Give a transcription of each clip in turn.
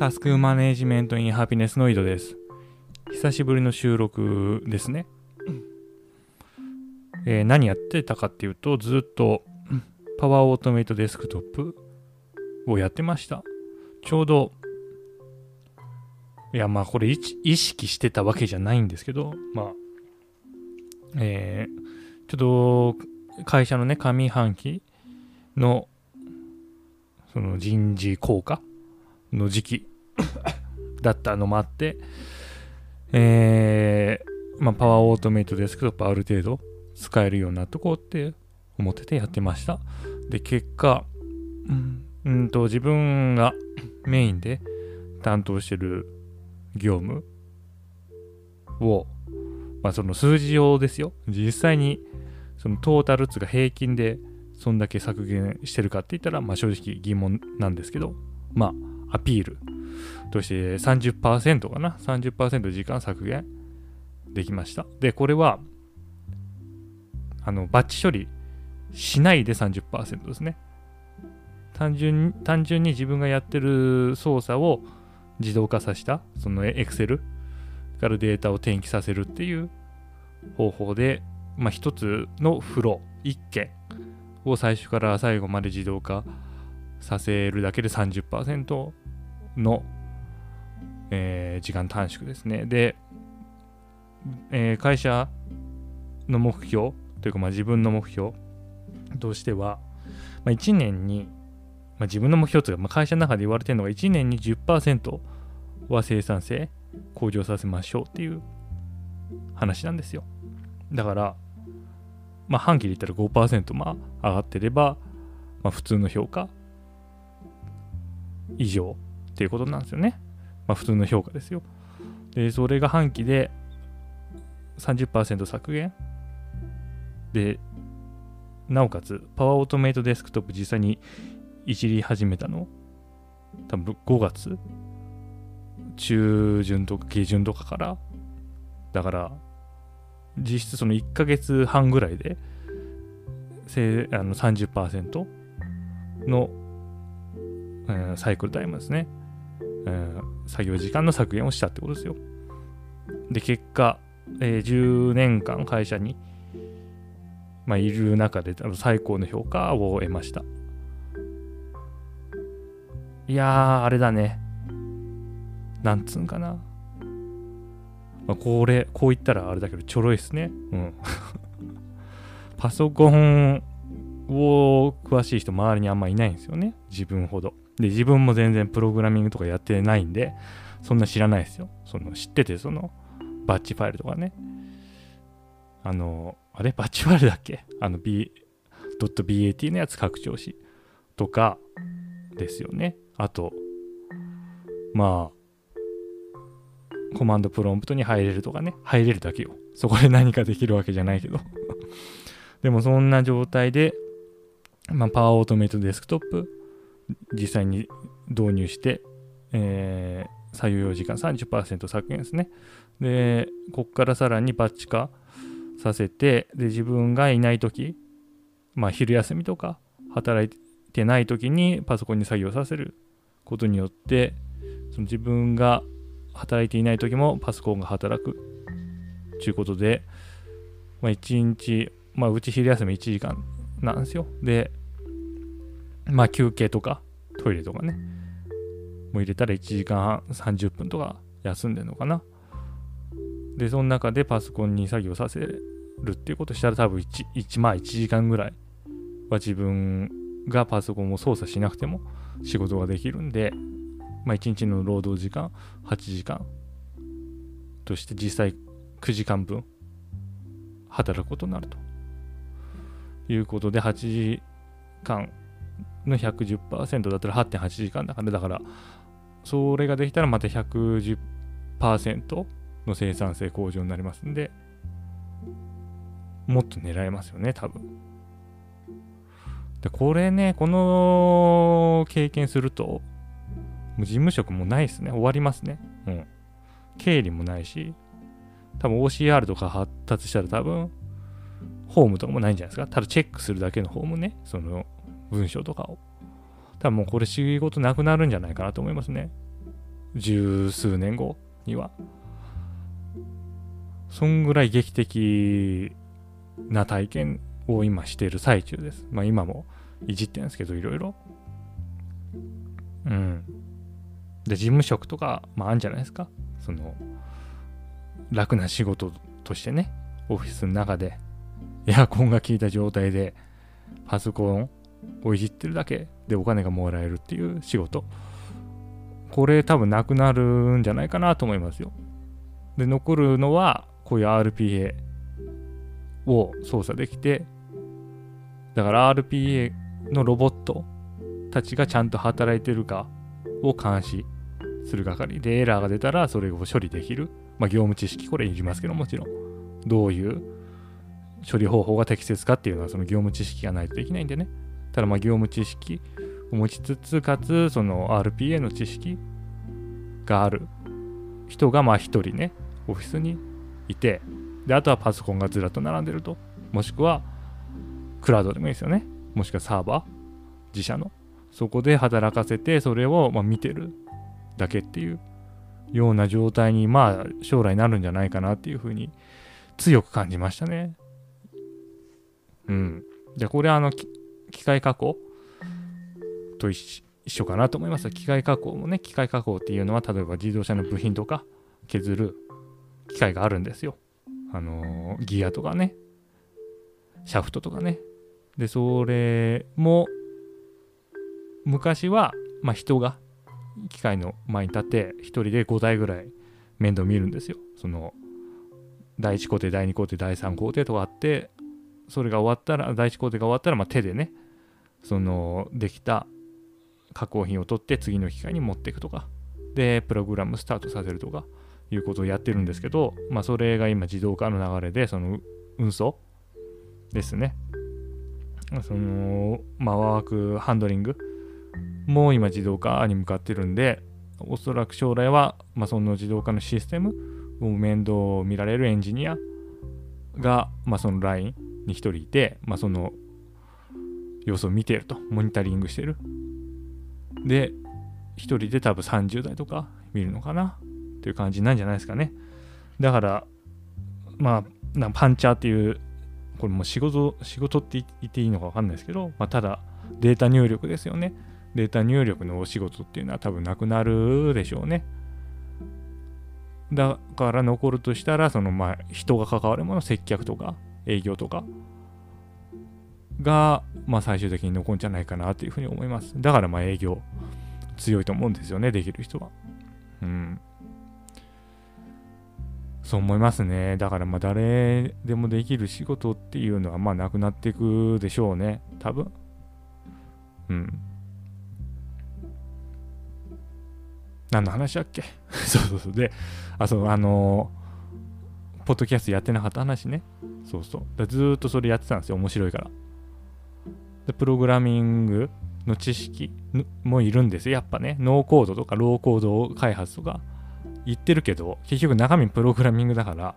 タスクマネジメントインハピネスの井戸です。久しぶりの収録ですね。えー何やってたかっていうと、ずっとパワーオートメイトデスクトップをやってました。ちょうど、いや、まあこれ意識意識してたわけじゃないんですけど、まあ、えーちょっと会社のね、上半期のその人事効果の時期 だったのもあって、えーまあ、パワーオートメイトデスクトップある程度使えるようになっとこうって思っててやってました。で、結果、うん、んと自分がメインで担当してる業務を、まあ、その数字上ですよ。実際にそのトータル値が平均でそんだけ削減してるかって言ったら、まあ、正直疑問なんですけど、まあ、アピールとして30%かな？30%時間削減できました。で、これは、あの、バッチ処理しないで30%ですね。単純に、単純に自分がやってる操作を自動化させた、その Excel からデータを転記させるっていう方法で、まあ、一つのフロー、一件を最初から最後まで自動化させるだけで30%の、えー時間短縮ですね。で、えー会社の目標というか、まあ、自分の目標としては、まあ、1年に、まあ、自分の目標というか、まあ、会社の中で言われてるのが1年に10%は生産性向上させましょうっていう話なんですよ。だから、まあ、半期で言ったら5%まあ上がってれば、まあ、普通の評価以上っていうことなんですよね。まあ、普通の評価ですよ。で、それが半期で30%削減。で、なおかつ、パワーオートメイトデスクトップ実際にいじり始めたの、多分5月？中旬とか下旬とかから、だから、実質その1ヶ月半ぐらいで、せあの30%の、うんサイクルタイムですね、うん作業時間の削減をしたってことですよ。で、結果、えー10年間会社に、まあ、いる中で最高の評価を得ました。いやー、あれだね。なんつうんかな。まあ、これ、こう言ったらあれだけど、ちょろいっすね。うん。パソコンを詳しい人、周りにあんまいないんですよね。自分ほど。で、自分も全然プログラミングとかやってないんで、そんな知らないですよ。その、知ってて、その、バッチファイルとかね。あの、あれ？バッチファイルだっけ？あの、B、.bat のやつ拡張子とかですよね。あと、まあ、コマンドプロンプトに入れるとかね。入れるだけよ。そこで何かできるわけじゃないけど。でもそんな状態で、まあ、パワーオートメイトデスクトップ、実際に導入して、えー作業時間30%削減ですね。で、こっからさらにバッチ化させて、で、自分がいないとき、まあ、昼休みとか、働いてないときにパソコンに作業させることによって、その自分が働いていないときもパソコンが働くということで、まあ、1日、まあ、うち昼休み1時間なんですよ。で、まあ、休憩とか、トイレとかね、もう入れたら1時間半30分とか休んでるのかな。で、その中でパソコンに作業させるっていうことしたら多分 1, 1まあ1時間ぐらいは自分がパソコンを操作しなくても仕事ができるんで、まあ1日の労働時間8時間として実際9時間分働くことになるということで8時間の110%だったら8.8時間だからだからそれができたらまた110%の生産性向上になりますんでもっと狙えますよね多分。でこれねこの経験するともう事務職もないですね。終わりますね。うん。経理もないし多分 OCR とか発達したら多分ホームとかもないんじゃないですか。ただチェックするだけのホームね。その文章とかを多分もうこれ仕事なくなるんじゃないかなと思いますね十数年後には。そんぐらい劇的な体験を今してる最中です。まあ今もいじってるんですけど、いろいろ。うん。で、事務職とか、まああるんじゃないですか。その、楽な仕事としてね、オフィスの中でエアコンが効いた状態でパソコンをいじってるだけでお金がもらえるっていう仕事。これ多分なくなるんじゃないかなと思いますよ。で、残るのはこういう RPA を操作できて、だから RPA のロボットたちがちゃんと働いてるかを監視する係でエラーが出たらそれを処理できる。まあ業務知識これいりますけどもちろん。どういう処理方法が適切かっていうのはその業務知識がないとできないんでね。ただまあ業務知識を持ちつつ、かつその RPA の知識がある人がまあ一人ね、オフィスにいて、で、あとはパソコンがずらっと並んでると。もしくはクラウドでもいいですよね。もしくはサーバー、自社の。そこで働かせて、それをま見てるだけっていうような状態に、まあ将来なるんじゃないかなっていうふうに強く感じましたね。うん。じゃあこれあの、機械加工？と一緒かなと思います。機械加工もね、機械加工っていうのは、例えば自動車の部品とか削る機械があるんですよ。あのー、ギアとかね、シャフトとかね。で、それも、昔は、まあ、人が機械の前に立って、1人で5台ぐらい面倒見るんですよ。その、第1工程、第2工程、第3工程とかあって、それが終わったら、第1工程が終わったら、まあ、手でね、その、できた加工品を取って次の機械に持っていくとか、で、プログラムスタートさせるとか、いうことをやってるんですけど、まあ、それが今自動化の流れで、その運送。ですね。その、まあ、ワークハンドリング。も今自動化に向かってるんで、おそらく将来は、まあ、その自動化のシステムを面倒を見られるエンジニアが、まあ、そのラインに1人いて、まあ、その様子を見ていると、モニタリングしてる。で、1人で多分30代とか見るのかな？っていう感じなんじゃないですかね。だから、まあ、パンチャーっていう、これも仕事、仕事って言っていいのか分かんないですけど、まあ、ただデータ入力ですよね。データ入力のお仕事っていうのは多分なくなるでしょうね。だから残るとしたら、そのまあ人が関わるもの、接客とか営業とかが、まあ最終的に残るんじゃないかなというふうに思います。だからまあ営業強いと思うんですよね、できる人は。うん。そう思いますね。だからまあ誰でもできる仕事っていうのはまあなくなっていくでしょうね。多分。うん。何の話だっけ？そうそうそう。で、あ、そう、あのー、ポッドキャストやってなかった話ね。そうそう。ずっとそれやってたんですよ。面白いから。で、プログラミングの知識もいるんです。やっぱね。ノーコードとかローコード開発とか言ってるけど、結局中身プログラミングだから、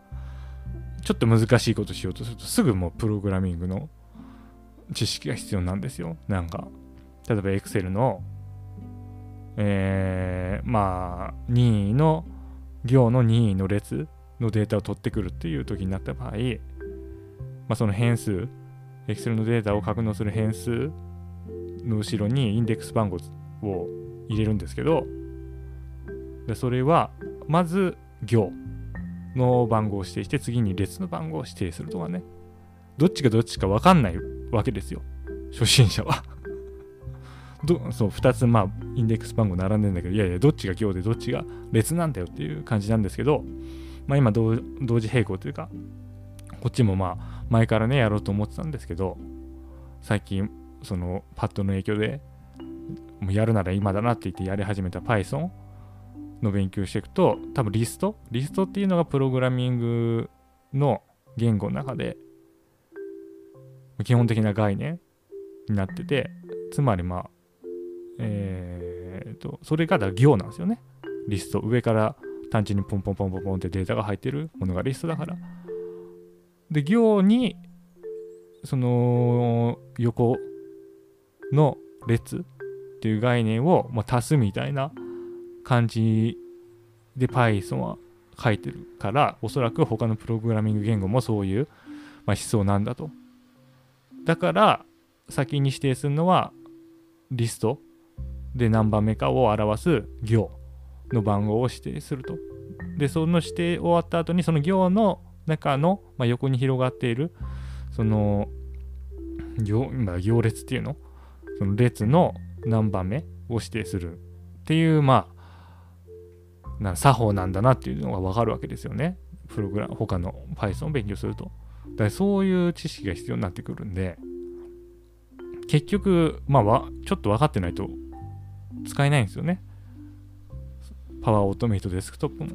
ちょっと難しいことしようとすると、すぐもうプログラミングの知識が必要なんですよ。なんか、例えば Excel のえー、まあ、任意の行の任意の列のデータを取ってくるっていう時になった場合、まあ、その変数、Excel のデータを格納する変数の後ろにインデックス番号を入れるんですけど、でそれは、まず行の番号を指定して、次に列の番号を指定するとかね。どっちがどっちか分かんないわけですよ。初心者は どそう2つまあインデックス番号並んでんだけどいやいやどっちが行でどっちが列なんだよっていう感じなんですけどまあ今同時並行というかこっちもまあ前からねやろうと思ってたんですけど最近そのパッドの影響でもうやるなら今だなって言ってやり始めた Python の勉強していくと多分リストリストっていうのがプログラミングの言語の中で基本的な概念になっててつまりまあえー、と、それが行なんですよね。リスト。上から単純にポンポンポンポンポンってデータが入ってるものがリストだから。で、行に、その横の列っていう概念を、まあ、足すみたいな感じで Python は書いてるからおそらく他のプログラミング言語もそういう、まあ、思想なんだと。だから先に指定するのはリストで何番目かを表す行の番号を指定すると。でその指定終わった後にその行の中の、まあ、横に広がっているその行,、まあ、行列っていうの？その列の何番目？を指定するっていうまあな作法なんだなっていうのが分かるわけですよね。プログラム他の Python を勉強すると。だからそういう知識が必要になってくるんで。結局まあちょっと分かってないと使えないんですよね。パワーオートメイトデスクトップも。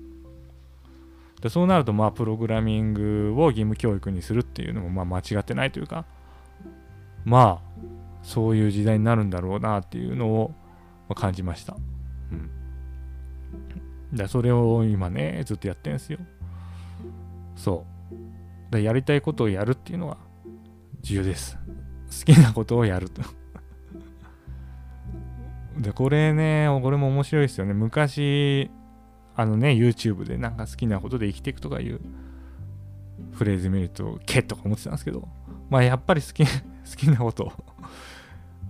でそうなるとまあプログラミングを義務教育にするっていうのもまあ間違ってないというかまあそういう時代になるんだろうなっていうのを感じました。うん。でそれを今ね、ずっとやってるんですよ。そう。でやりたいことをやるっていうのは重要です。好きなことをやるとで、これね、これも面白いですよね。昔、あのね、YouTube でなんか好きなことで生きていくとかいうフレーズ見ると、けとか思ってたんですけど、まあやっぱり好き、好きなことを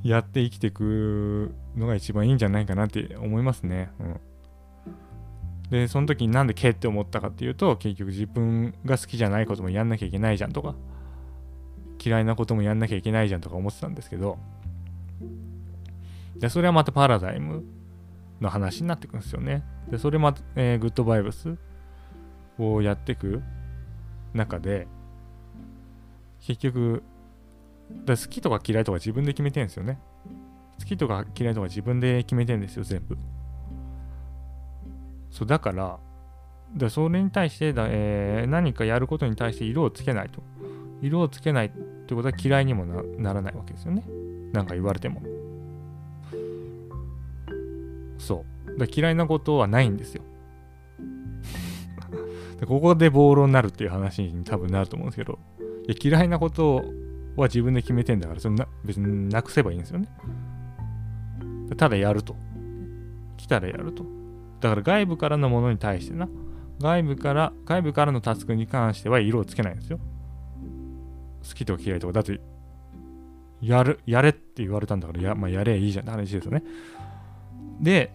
やって生きていくのが一番いいんじゃないかなって思いますね。うん。で、その時になんでけって思ったかっていうと、結局自分が好きじゃないこともやんなきゃいけないじゃんとか、嫌いなこともやんなきゃいけないじゃんとか思ってたんですけど、で、それはまたパラダイムの話になってくるんですよね。で、それまた、えー、グッドバイブスをやっていく中で、結局、だ好きとか嫌いとか自分で決めてるんですよね。好きとか嫌いとか自分で決めてるんですよ、全部。そう、だから、だそれに対してだ、えー、何かやることに対して色をつけないと。色をつけないってことは嫌いにもならないわけですよね。なんか言われても。そう。だ嫌いなことはないんですよ。でここで暴論になるっていう話に多分なると思うんですけど、いや嫌いなことは自分で決めてんだから、それな別になくせばいいんですよね。ただやると。来たらやると。だから外部からのものに対してな、外部から、外部からのタスクに関しては色をつけないんですよ。好きとか嫌いとか、だって、やる、やれって言われたんだから、や,、まあ、やれいいじゃんって話ですよね。で、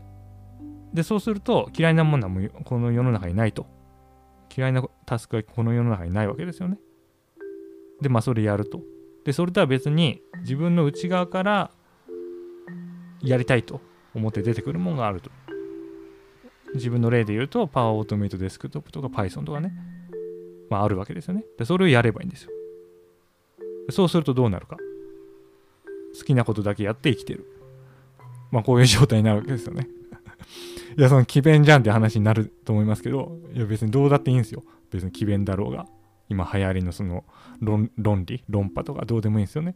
で、そうすると、嫌いなものはもうこの世の中にないと。嫌いなタスクはこの世の中にないわけですよね。で、まあ、それやると。で、それとは別に、自分の内側からやりたいと思って出てくるものがあると。自分の例で言うと、パワーオートメイトデスクトップとか Python とかね、まあ、あるわけですよね。で、それをやればいいんですよ。そうするとどうなるか。好きなことだけやって生きてる。まあこういう状態になるわけですよね。いや、その奇弁じゃんって話になると思いますけど、いや別にどうだっていいんですよ。別に奇弁だろうが。今流行りのその論理、論破とかどうでもいいんですよね。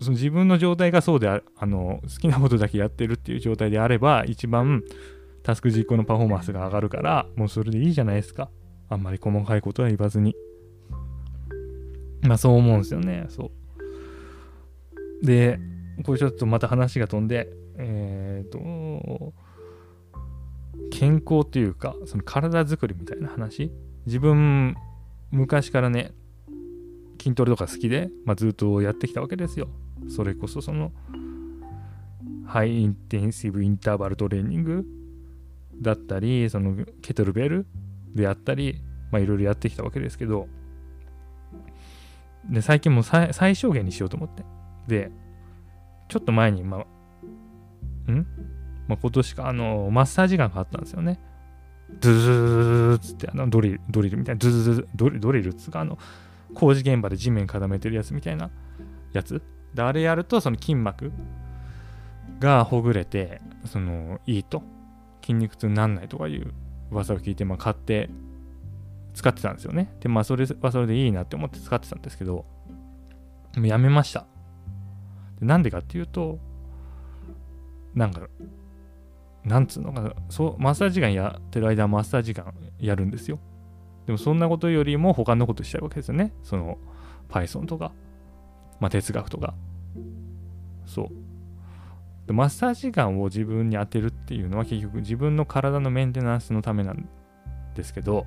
その自分の状態がそうでああの好きなことだけやってるっていう状態であれば一番タスク実行のパフォーマンスが上がるからもうそれでいいじゃないですかあんまり細かいことは言わずにまあそう思うんですよねそうでこれちょっとまた話が飛んで、えっ、ー、と、健康っていうか、その体づくりみたいな話。自分、昔からね、筋トレとか好きで、まあ、ずっとやってきたわけですよ。それこそその、ハイインテンシブインターバルトレーニングだったり、そのケトルベルであったり、まあいろいろやってきたわけですけど、で、最近も最小限にしようと思って。で、ちょっと前に、ま、ん？まあ、今年か、あの、マッサージガンがあったんですよね。ズズズズズつって、あの、ドリル、ドリルみたいな、ズズズズ、ドリドリルっつうか、あの、工事現場で地面固めてるやつみたいなやつ。で、あれやると、その筋膜がほぐれて、その、いいと。筋肉痛になんないとかいう噂を聞いて、まあ、買って使ってたんですよね。で、まあ、それはそれでいいなって思って使ってたんですけど、もうやめました。なんでかっていうと、なんか、なんつうのかな、そう、マッサージガンやってる間はマッサージガンやるんですよ。でもそんなことよりも他のことしたいわけですよね。その、Python とか、まあ、哲学とか。そう。でマッサージガンを自分に当てるっていうのは結局自分の体のメンテナンスのためなんですけど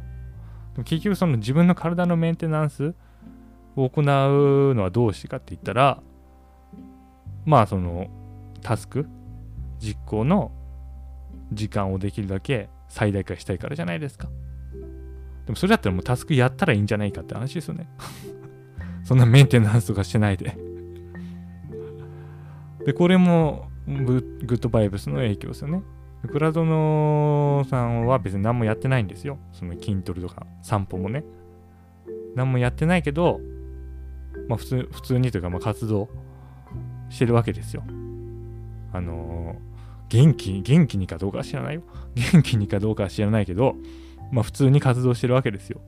結局その自分の体のメンテナンスを行うのはどうしてかって言ったらまあそのタスク実行の時間をできるだけ最大化したいからじゃないですか。でもそれだったらもうタスクやったらいいんじゃないかって話ですよね。そんなメンテナンスとかしてないでで、これもグッドバイブスの影響ですよね。クラドノさんは別に何もやってないんですよ。その筋トレとか散歩もね。何もやってないけど、まあ普通普通にというかまあ活動してるわけですよ。あのー、元気、元気にかどうかは知らないよ。元気にかどうかは知らないけど、まあ普通に活動してるわけですよ。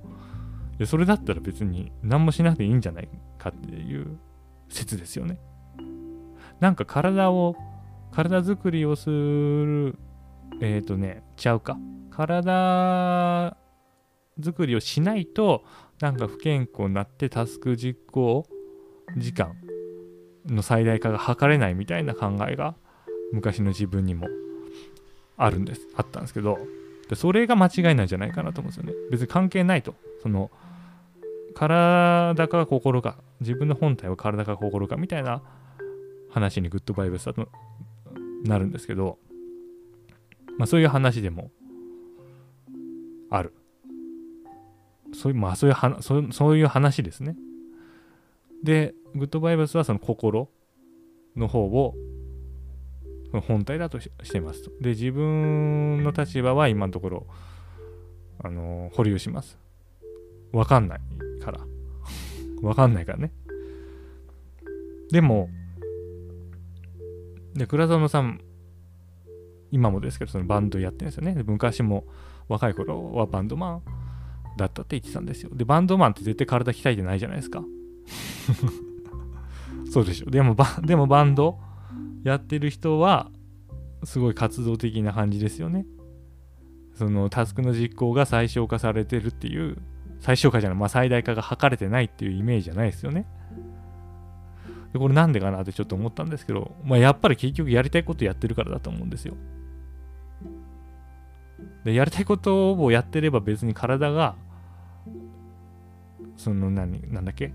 で、それだったら別に何もしなくていいんじゃないかっていう説ですよね。なんか体を、体作りをするえっ、ー、とね、ちゃうか。体作りをしないと、なんか不健康になってタスク実行時間の最大化が図れないみたいな考えが昔の自分にもあるんです。あったんですけど、でそれが間違いなんじゃないかなと思うんですよね。別に関係ないと。その、体か心か、自分の本体は体か心かみたいな話にグッドバイブスだとなるんですけど、まあそういう話でもある。そういう、まあそういうはそうそういう話ですね。で、グッドバイブスはその心の方を本体だとしてますと。で、自分の立場は今のところ、あの保留します。わかんないから。わかんないからね。でも、で、倉園さん今もですけど、そのバンドやってるんですよね。昔も若い頃はバンドマンだったって言ってたんですよ。で、バンドマンって絶対体鍛えてないじゃないですか。そうでしょ。でもバ、でもバンドやってる人は、すごい活動的な感じですよね。そのタスクの実行が最小化されてるっていう、最小化じゃない、まあ最大化が図れてないっていうイメージじゃないですよね。でこれなんでかなってちょっと思ったんですけど、まあ、やっぱり結局やりたいことやってるからだと思うんですよ。でやりたいことをやってれば別に体がその何なんだっけ？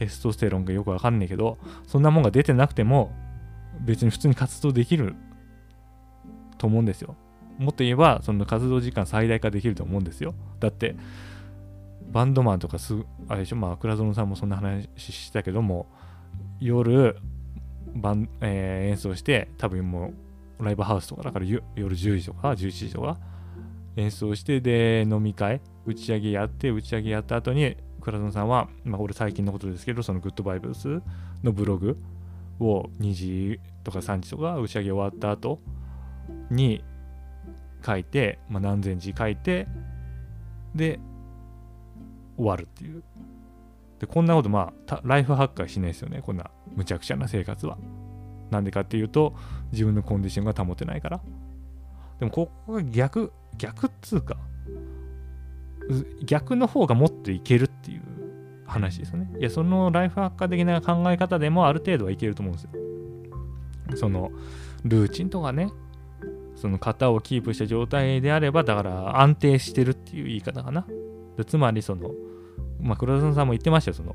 テストステロンがよくわかんないけどそんなもんが出てなくても別に普通に活動できると思うんですよ。もっと言えばその活動時間最大化できると思うんですよ。だってバンドマンとかすあれでしょまあ倉園さんもそんな話したけども夜バン、えー、演奏して多分もうライブハウスとかだから夜10時とか11時とか演奏してで飲み会打ち上げやって打ち上げやった後に倉園さんは、まあ、俺最近のことですけどそのグッドバイブスのブログを2時とか3時とか打ち上げ終わった後に書いて、まあ、何千字書いてで終わるっていう。でこんなことまあライフハッカーしないですよね。こんなむちゃくちゃな生活は。なんでかっていうと自分のコンディションが保てないから。でもここが逆逆っつうか逆の方がもっといけるっていう話ですよね。いやそのライフハッカー的な考え方でもある程度はいけると思うんですよ。そのルーチンとかねその型をキープした状態であればだから安定してるっていう言い方かな。つまりそのまあ黒田さんも言ってましたよ。その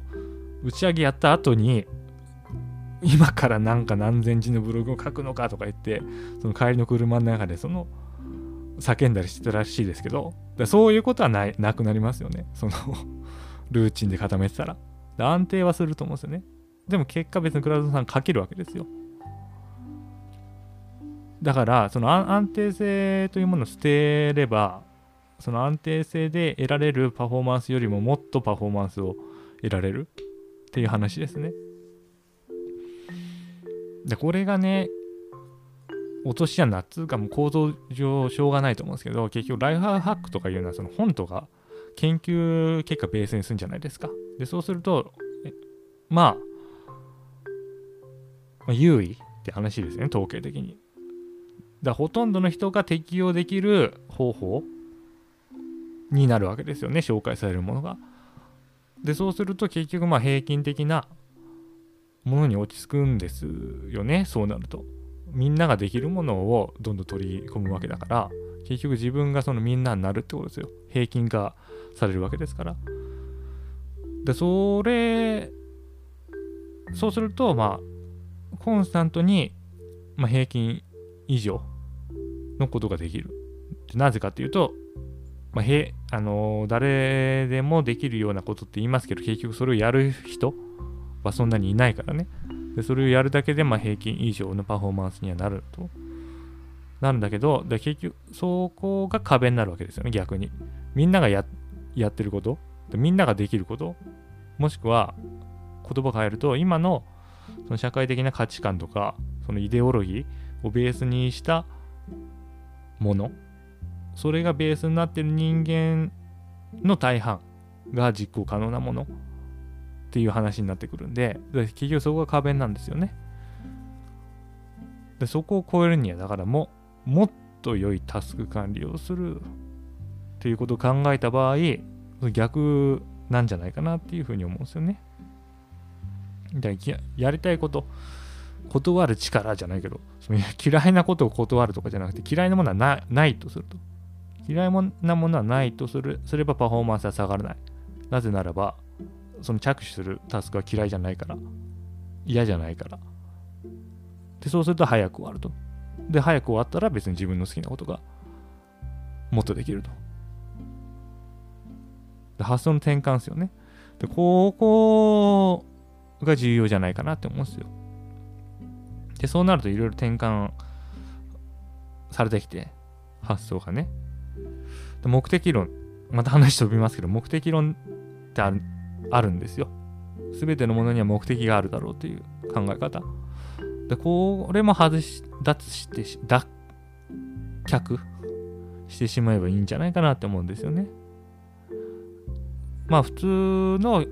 打ち上げやった後に今からなんか何千字のブログを書くのかとか言ってその帰りの車の中でその叫んだりしてたらしいですけどそういうことはないなくなりますよね。その ルーチンで固めてたら。安定はすると思うんですよね。でも結果別にクラウドさん書けるわけですよ。だからその安定性というものを捨てればその安定性で得られるパフォーマンスよりももっとパフォーマンスを得られるっていう話ですね。でこれがね落とし穴っつうかもう構造上しょうがないと思うんですけど結局ライフハックとかいうのはその本とか研究結果ベースにするんじゃないですか？でそうするとまあ、まあ、優位って話ですね統計的に。だほとんどの人が適用できる方法になるわけですよね紹介されるものが。でそうすると結局まあ平均的なものに落ち着くんですよねそうなると。みんなができるものをどんどん取り込むわけだから結局自分がそのみんなになるってことですよ。平均化されるわけですから。でそれそうするとまあコンスタントに、まあ、平均以上のことができる。なぜかっていうと、まあ、へあのー、誰でもできるようなことって言いますけど結局それをやる人はそんなにいないからね。でそれをやるだけでまあ平均以上のパフォーマンスにはなると。なるんだけどで結局そこが壁になるわけですよね逆に。みんながやってること。みんなができること。もしくは言葉変えると今のその社会的な価値観とかそのイデオロギーをベースにしたもの。それがベースになってる人間の大半が実行可能なもの。っていう話になってくるんで、結局そこが壁なんですよね。でそこを超えるには、だからも、もっと良いタスク管理をするっていうことを考えた場合、逆なんじゃないかなっていうふうに思うんですよね。だからやりたいこと、断る力じゃないけど、その嫌いなことを断るとかじゃなくて、嫌いなものはないとすると。嫌いなものはないとするすればパフォーマンスは下がらない。なぜならば、その着手するタスクは嫌いじゃないから、嫌じゃないから。で、そうすると早く終わると。で、早く終わったら別に自分の好きなことがもっとできると。で発想の転換ですよね。で、ここが重要じゃないかなって思うんですよ。で、そうなるといろいろ転換されてきて、発想がね。で目的論、また話飛びますけど、目的論ってあるあるんですよ。すべてのものには目的があるだろうという考え方。で、これも外し、脱して脱却してしまえばいいんじゃないかなって思うんですよね。まあ普通の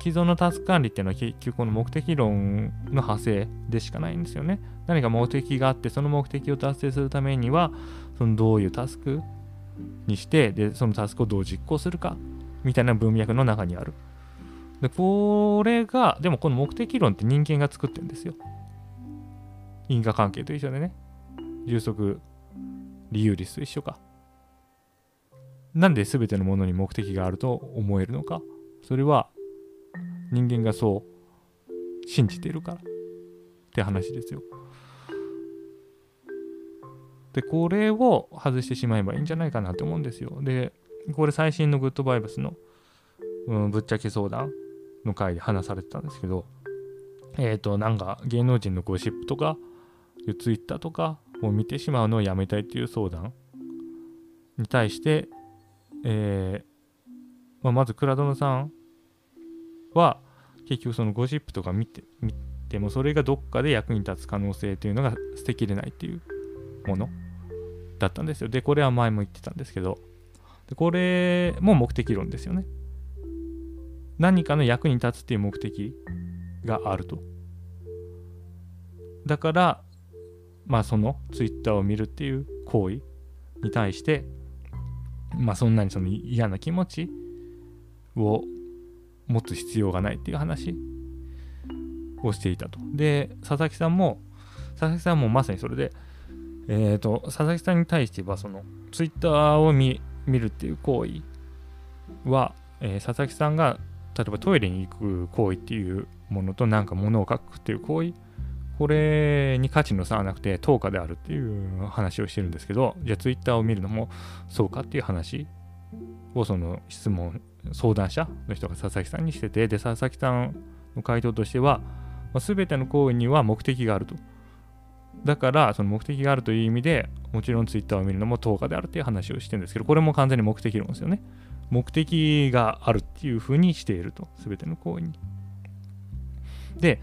既存のタスク管理っていうのは結局この目的論の派生でしかないんですよね。何か目的があってその目的を達成するためにはそのどういうタスクにしてでそのタスクをどう実行するかみたいな文脈の中にある。で、これが、でもこの目的論って人間が作ってるんですよ。因果関係と一緒でね。充足理由率と一緒か。なんで全てのものに目的があると思えるのか。それは人間がそう信じているからって話ですよ。で、これを外してしまえばいいんじゃないかなと思うんですよ。で、これ最新のグッドバイブスの、うん、ぶっちゃけ相談の回で話されてたんですけど、えっ、ー、と、なんか芸能人のゴシップとか、ツイッターとかを見てしまうのをやめたいっていう相談に対して、えーまあ、まず倉殿さんは結局そのゴシップとか見て見てもそれがどっかで役に立つ可能性というのが捨てきれないっていうものだったんですよ。で、これは前も言ってたんですけど、でこれも目的論ですよね。何かの役に立つっていう目的があると。だから、まあその Twitter を見るっていう行為に対して、まあそんなにその嫌な気持ちを持つ必要がないっていう話をしていたと。で、佐々木さんも、佐々木さんもまさにそれで、えっ、ー、と、佐々木さんに対しては、その Twitter を見るっていう行為は、えー、佐々木さんが例えばトイレに行く行為っていうものとなんか物を書くっていう行為これに価値の差はなくて等価であるっていう話をしてるんですけどじゃあツイッターを見るのもそうかっていう話をその質問相談者の人が佐々木さんにしててで佐々木さんの回答としては、まあ、全ての行為には目的があると。だからその目的があるという意味でもちろんツイッターを見るのも等価であるっていう話をしてるんですけどこれも完全に目的論ですよね目的があるっていうふうにしていると、すべての行為に。で、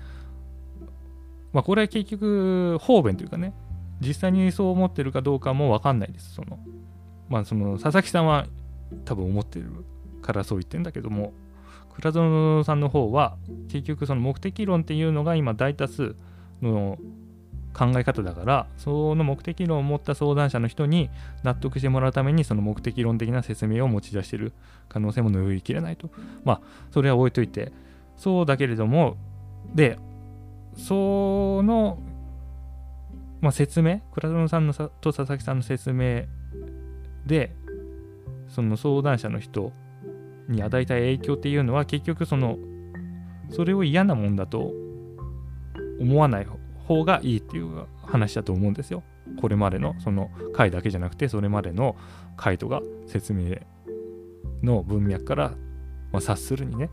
まあ、これは結局、方便というかね、実際にそう思ってるかどうかもわかんないです。その、まあ、その、佐々木さんは多分思ってるからそう言ってんだけども、倉園さんの方は、結局その目的論っていうのが今大多数の考え方だからその目的論を持った相談者の人に納得してもらうためにその目的論的な説明を持ち出してる可能性も拭いきれないと。まあそれは置いといて。そうだけれどもでそのまあ、説明倉園さんのさと佐々木さんの説明でその相談者の人に与えた影響っていうのは結局そのそれを嫌なもんだと思わない方がいいっていう話だと思うんですよ。これまでのその回だけじゃなくてそれまでの回とか説明の文脈から、まあ、察するにね。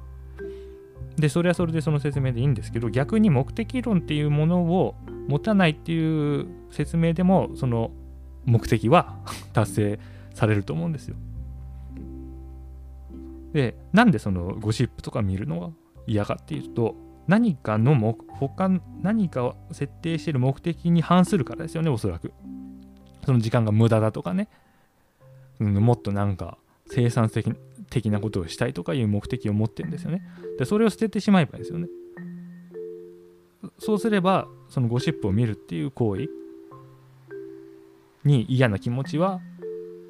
でそれはそれでその説明でいいんですけど逆に目的論っていうものを持たないっていう説明でもその目的は 達成されると思うんですよ。でなんでそのゴシップとか見るのが嫌かっていうと何かの目他何かを設定している目的に反するからですよねおそらく。その時間が無駄だとかね、うん、もっとなんか生産的的なことをしたいとかいう目的を持ってるんですよね。でそれを捨ててしまえばですよね。そうすればそのゴシップを見るっていう行為に嫌な気持ちは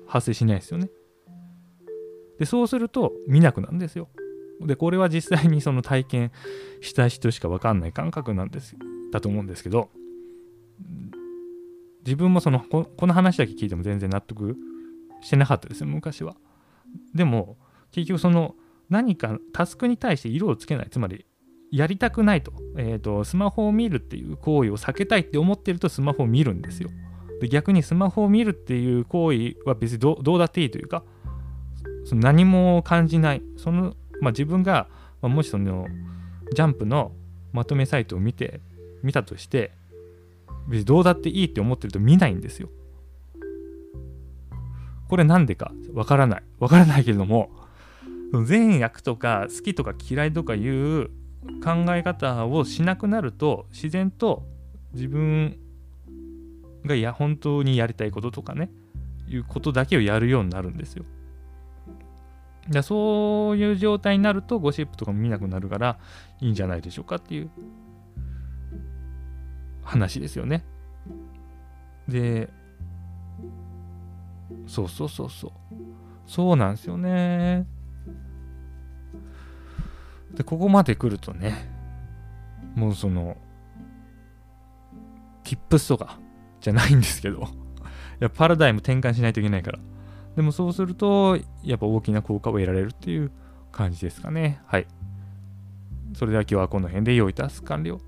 発生しないですよね。でそうすると見なくなるんですよ。でこれは実際にその体験した人しか分かんない感覚なんですだと思うんですけど自分もそのこの話だけ聞いても全然納得してなかったですよ昔は。でも結局その何かタスクに対して色をつけないつまりやりたくないと,、えーと、スマホを見るっていう行為を避けたいって思ってるとスマホを見るんですよ。で逆にスマホを見るっていう行為は別にどうだっていいというかその何も感じない。そのまあ、自分が、まあ、もしそのジャンプのまとめサイトを見て見たとして別にどうだっていいって思ってると見ないんですよ。これなんでかわからない。わからないけれども善悪とか好きとか嫌いとかいう考え方をしなくなると自然と自分がいや本当にやりたいこととかねいうことだけをやるようになるんですよ。だそういう状態になるとゴシップとかも見なくなるからいいんじゃないでしょうかっていう話ですよね。で、そうそうそうそう。そうなんですよね。で、ここまで来るとね、もうその、tips とかじゃないんですけど、いや、パラダイム転換しないといけないから。でもそうすると、やっぱ大きな効果を得られるっていう感じですかね。はい。それでは今日はこの辺で用いたす完了。